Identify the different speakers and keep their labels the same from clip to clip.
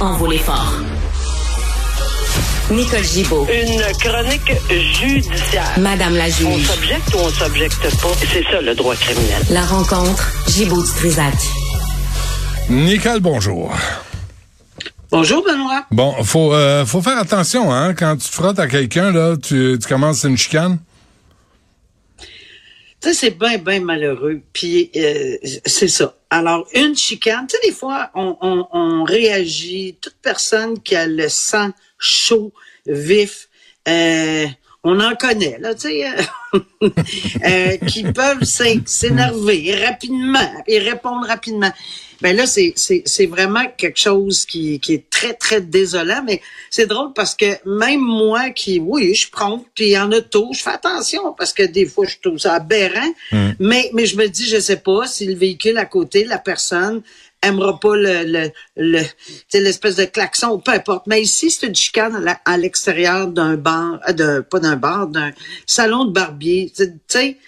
Speaker 1: en vaut l'effort. Nicole Gibaud.
Speaker 2: Une chronique judiciaire.
Speaker 1: Madame la
Speaker 2: On
Speaker 1: juge.
Speaker 2: s'objecte ou on s'objecte pas? C'est ça le droit criminel.
Speaker 1: La rencontre, Gibaud du Trisac.
Speaker 3: Nicole, bonjour.
Speaker 2: Bonjour Benoît.
Speaker 3: Bon, faut euh, faut faire attention, hein, quand tu te frottes à quelqu'un là, tu, tu commences une chicane.
Speaker 4: C'est bien, bien malheureux. Puis euh, c'est ça. Alors, une chicane, tu sais, des fois, on, réagit, toute personne qui a le sang chaud, vif, euh, on en connaît, là, tu sais, euh, qui peuvent s'é- s'énerver rapidement et répondre rapidement. Ben là, c'est, c'est, c'est vraiment quelque chose qui, qui est très, très désolant, mais c'est drôle parce que même moi qui, oui, je prends, puis en auto, je fais attention parce que des fois, je trouve ça aberrant, mais, mais je me dis, je sais pas si le véhicule à côté, la personne, aimera pas le, le, le l'espèce de klaxon, peu importe. Mais ici, c'est une chicane à l'extérieur d'un bar, euh, d'un, pas d'un bar, d'un salon de barbier. Tu sais,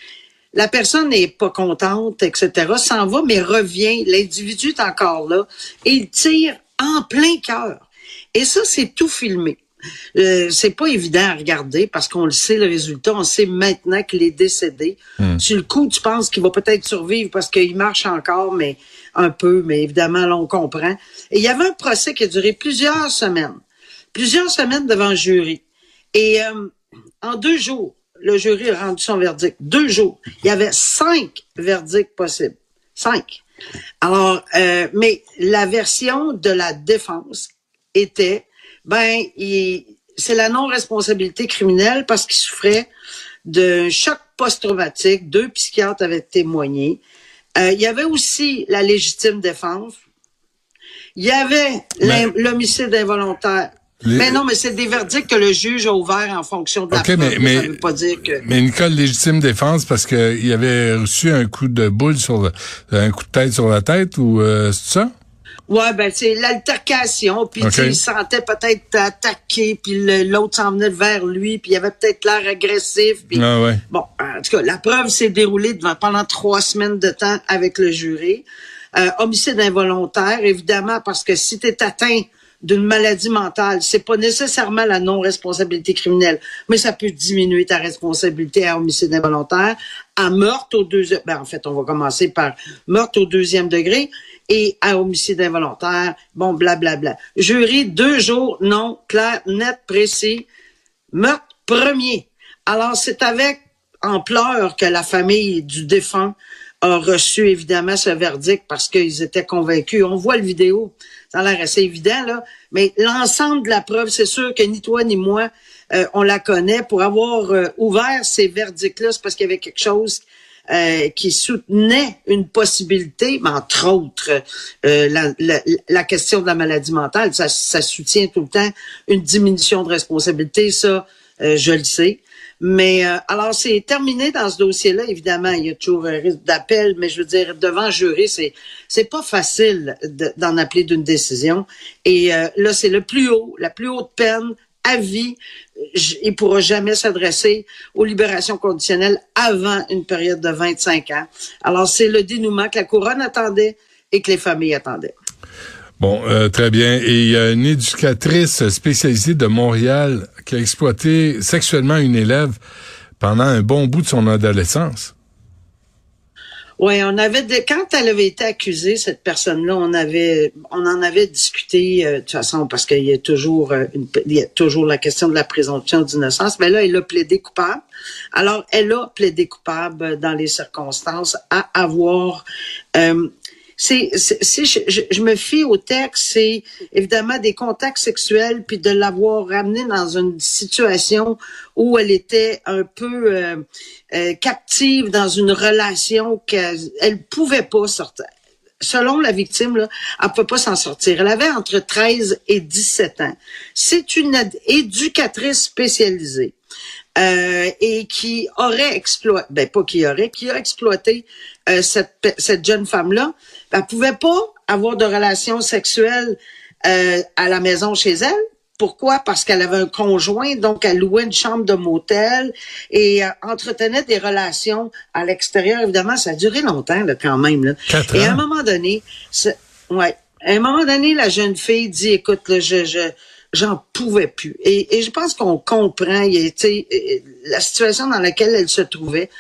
Speaker 4: la personne n'est pas contente, etc., s'en va, mais revient. L'individu est encore là et il tire en plein cœur. Et ça, c'est tout filmé. Euh, c'est pas évident à regarder parce qu'on le sait le résultat. On sait maintenant qu'il est décédé. Sur le coup, tu penses qu'il va peut-être survivre parce qu'il marche encore, mais un peu. Mais évidemment, là, on comprend. Et il y avait un procès qui a duré plusieurs semaines, plusieurs semaines devant le jury. Et euh, en deux jours, le jury a rendu son verdict. Deux jours. Il y avait cinq verdicts possibles. Cinq. Alors, euh, mais la version de la défense était, ben, c'est la non-responsabilité criminelle parce qu'il souffrait d'un choc post-traumatique. Deux psychiatres avaient témoigné. Euh, il y avait aussi la légitime défense. Il y avait l'homicide involontaire.
Speaker 3: Les-
Speaker 4: Mais non, mais c'est des verdicts que le juge a ouverts en fonction de la
Speaker 3: OK,
Speaker 4: preuve.
Speaker 3: mais- mais-
Speaker 4: Ça veut pas dire que...
Speaker 3: Mais Nicole, légitime défense parce que il avait reçu un coup de boule sur le, un coup de tête sur la tête ou euh, c'est ça?
Speaker 4: Ouais, ben c'est l'altercation, puis
Speaker 3: Ok.
Speaker 4: tu sais, il se sentait peut-être attaqué, puis l'autre s'en venait vers lui, puis il avait peut-être l'air agressif. Puis
Speaker 3: Ah ouais.
Speaker 4: bon, en tout cas, la preuve s'est déroulée devant, pendant trois semaines de temps avec le jury. Euh, homicide involontaire, évidemment, parce que si tu es atteint d'une maladie mentale, c'est pas nécessairement la non-responsabilité criminelle, mais ça peut diminuer ta responsabilité à homicide involontaire, à meurtre au deuxième, ben en fait, on va commencer par meurtre au deuxième degré et à homicide involontaire, bon, blablabla. Jury, deux jours, non, clair, net, précis, meurtre premier. Alors, c'est avec ampleur que la famille du défunt a reçu évidemment ce verdict parce qu'ils étaient convaincus. On voit le vidéo, ça a l'air assez évident, là, mais l'ensemble de la preuve, c'est sûr que ni toi ni moi, euh, on la connaît. Pour avoir euh, ouvert ces verdicts-là, c'est parce qu'il y avait quelque chose euh, qui soutenait une possibilité, mais entre autres, la, question de la maladie mentale, ça, soutient tout le temps une diminution de responsabilité, ça, je le sais. Mais euh, alors, c'est terminé dans ce dossier-là. Évidemment, il y a toujours un risque d'appel, mais je veux dire, devant jury, c'est c'est pas facile de- d'en appeler d'une décision. Et euh, là, c'est le plus haut, la plus haute peine à vie. Il pourra jamais s'adresser aux libérations conditionnelles avant une période de 25 ans. Alors, c'est le dénouement que la couronne attendait et que les familles attendaient.
Speaker 3: Bon, euh, très bien. Et il y a une éducatrice spécialisée de Montréal qui a exploité sexuellement une élève pendant un bon bout de son adolescence.
Speaker 4: Oui, on avait quand elle avait été accusée, cette personne-là, on avait, on en avait discuté euh, de toute façon parce qu'il y a toujours, euh, une, il y a toujours la question de la présomption d'innocence. Mais là, elle a plaidé coupable. Alors, elle a plaidé coupable dans les circonstances à avoir. Euh, c'est, si je, je- me fie au texte, c'est évidemment des contacts sexuels, puis de l'avoir ramenée dans une situation où elle était un peu euh, euh, captive dans une relation qu'elle elle pouvait pas sortir. Selon la victime, là, elle ne peut pas s'en sortir. Elle avait entre 13 et 17 ans. C'est une éducatrice spécialisée euh, et qui aurait exploité, ben pas qui aurait, qui a exploité euh, cette, cette jeune femme-là. Elle pouvait pas avoir de relations sexuelles euh, à la maison chez elle. Pourquoi? Parce qu'elle avait un conjoint, donc elle louait une chambre de motel et euh, entretenait des relations à l'extérieur. Évidemment, ça a duré longtemps là, quand même. Là.
Speaker 3: Quatre
Speaker 4: Et à un moment donné, ouais, À un moment donné, la jeune fille dit, écoute, là, je, je, j'en pouvais plus. Et, et je pense qu'on comprend, sais, la situation dans laquelle elle se trouvait.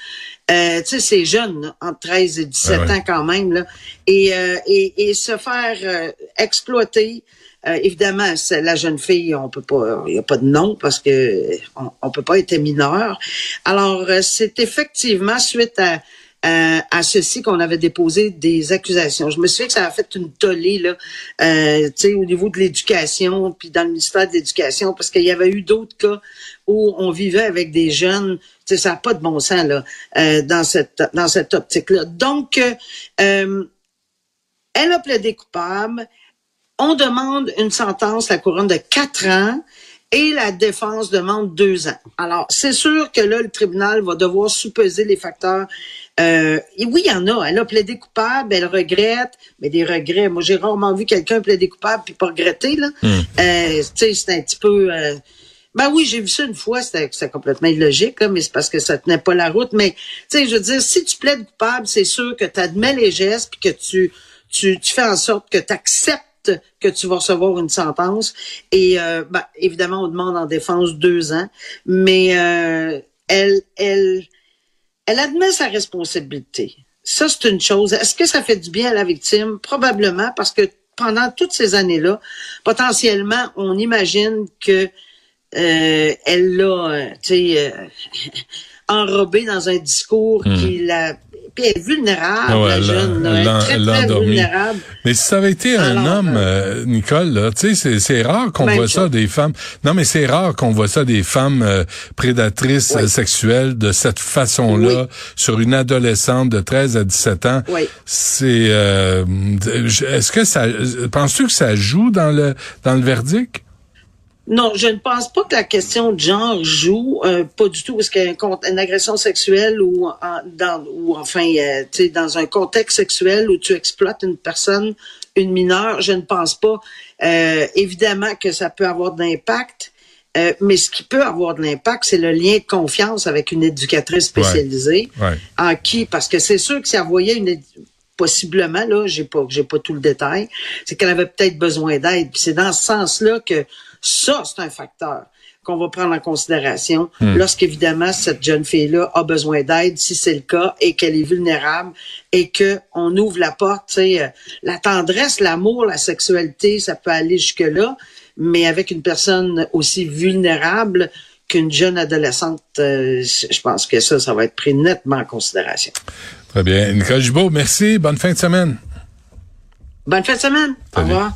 Speaker 4: Euh, tu sais, c'est jeune, là, entre 13 et 17
Speaker 3: Ah ouais.
Speaker 4: ans quand même, là. Et, euh, et, et se faire euh, exploiter, euh, évidemment, c'est la jeune fille, on peut pas, il y a pas de nom parce que on, on peut pas être mineur. Alors, euh, c'est effectivement suite à à, à ceci qu'on avait déposé des accusations. Je me souviens que ça a fait une tollée là, euh, au niveau de l'éducation, puis dans le ministère de l'Éducation, parce qu'il y avait eu d'autres cas où on vivait avec des jeunes. Ça n'a pas de bon sens là euh, dans cette dans cette optique-là. Donc, euh, euh, elle a plaidé coupable. On demande une sentence, la couronne de quatre ans, et la défense demande deux ans. Alors, c'est sûr que là, le tribunal va devoir sous-peser les facteurs. Euh, et oui, il y en a. Elle a plaidé coupable, elle regrette, mais des regrets. Moi, j'ai rarement vu quelqu'un plaider coupable puis pas regretter. Là. Euh, tu sais, c'est un petit peu. euh, ben oui, j'ai vu ça une fois, c'était c'était complètement illogique, là, mais c'est parce que ça tenait pas la route. Mais tu sais, je veux dire, si tu plaides coupable, c'est sûr que tu admets les gestes puis que tu, tu, tu fais en sorte que tu acceptes que tu vas recevoir une sentence. Et euh, ben, évidemment, on demande en défense deux ans, mais euh, elle, elle, elle admet sa responsabilité. Ça, c'est une chose. Est-ce que ça fait du bien à la victime? Probablement, parce que pendant toutes ces années-là, potentiellement, on imagine que euh, elle l'a, euh, tu sais, euh, enrobé dans un discours qui la... Puis elle est vulnérable,
Speaker 3: ouais,
Speaker 4: la
Speaker 3: elle
Speaker 4: jeune. est très, très vulnérable.
Speaker 3: Mais si ça avait été un homme, euh, Nicole, là, tu sais, c'est, rare qu'on voit ça des femmes. Non, mais c'est rare qu'on voit ça des femmes euh, prédatrices
Speaker 4: Oui.
Speaker 3: euh, sexuelles de cette façon-là sur une adolescente de 13 à 17 ans.
Speaker 4: Oui.
Speaker 3: C'est, euh, est-ce que ça, penses-tu que ça joue dans le dans le verdict?
Speaker 4: Non, je ne pense pas que la question de genre joue, euh, pas du tout, parce qu'une une agression sexuelle ou en, dans ou enfin, euh, tu sais, dans un contexte sexuel où tu exploites une personne, une mineure, je ne pense pas. Euh, évidemment que ça peut avoir de l'impact, euh, mais ce qui peut avoir de l'impact, c'est le lien de confiance avec une éducatrice spécialisée,
Speaker 3: Ouais.
Speaker 4: en qui, parce que c'est sûr que si elle voyait une possiblement là, j'ai pas j'ai pas tout le détail, c'est qu'elle avait peut-être besoin d'aide. C'est dans ce sens-là que ça c'est un facteur qu'on va prendre en considération lorsqu'évidemment cette jeune fille-là a besoin d'aide, si c'est le cas, et qu'elle est vulnérable, et que on ouvre la porte, euh, la tendresse, l'amour, la sexualité, ça peut aller jusque là, mais avec une personne aussi vulnérable qu'une jeune adolescente, euh, je pense que ça, ça va être pris nettement en considération.
Speaker 3: Très bien. Nicole Gibault, merci. Bonne fin de semaine.
Speaker 4: Bonne fin de semaine. Au revoir.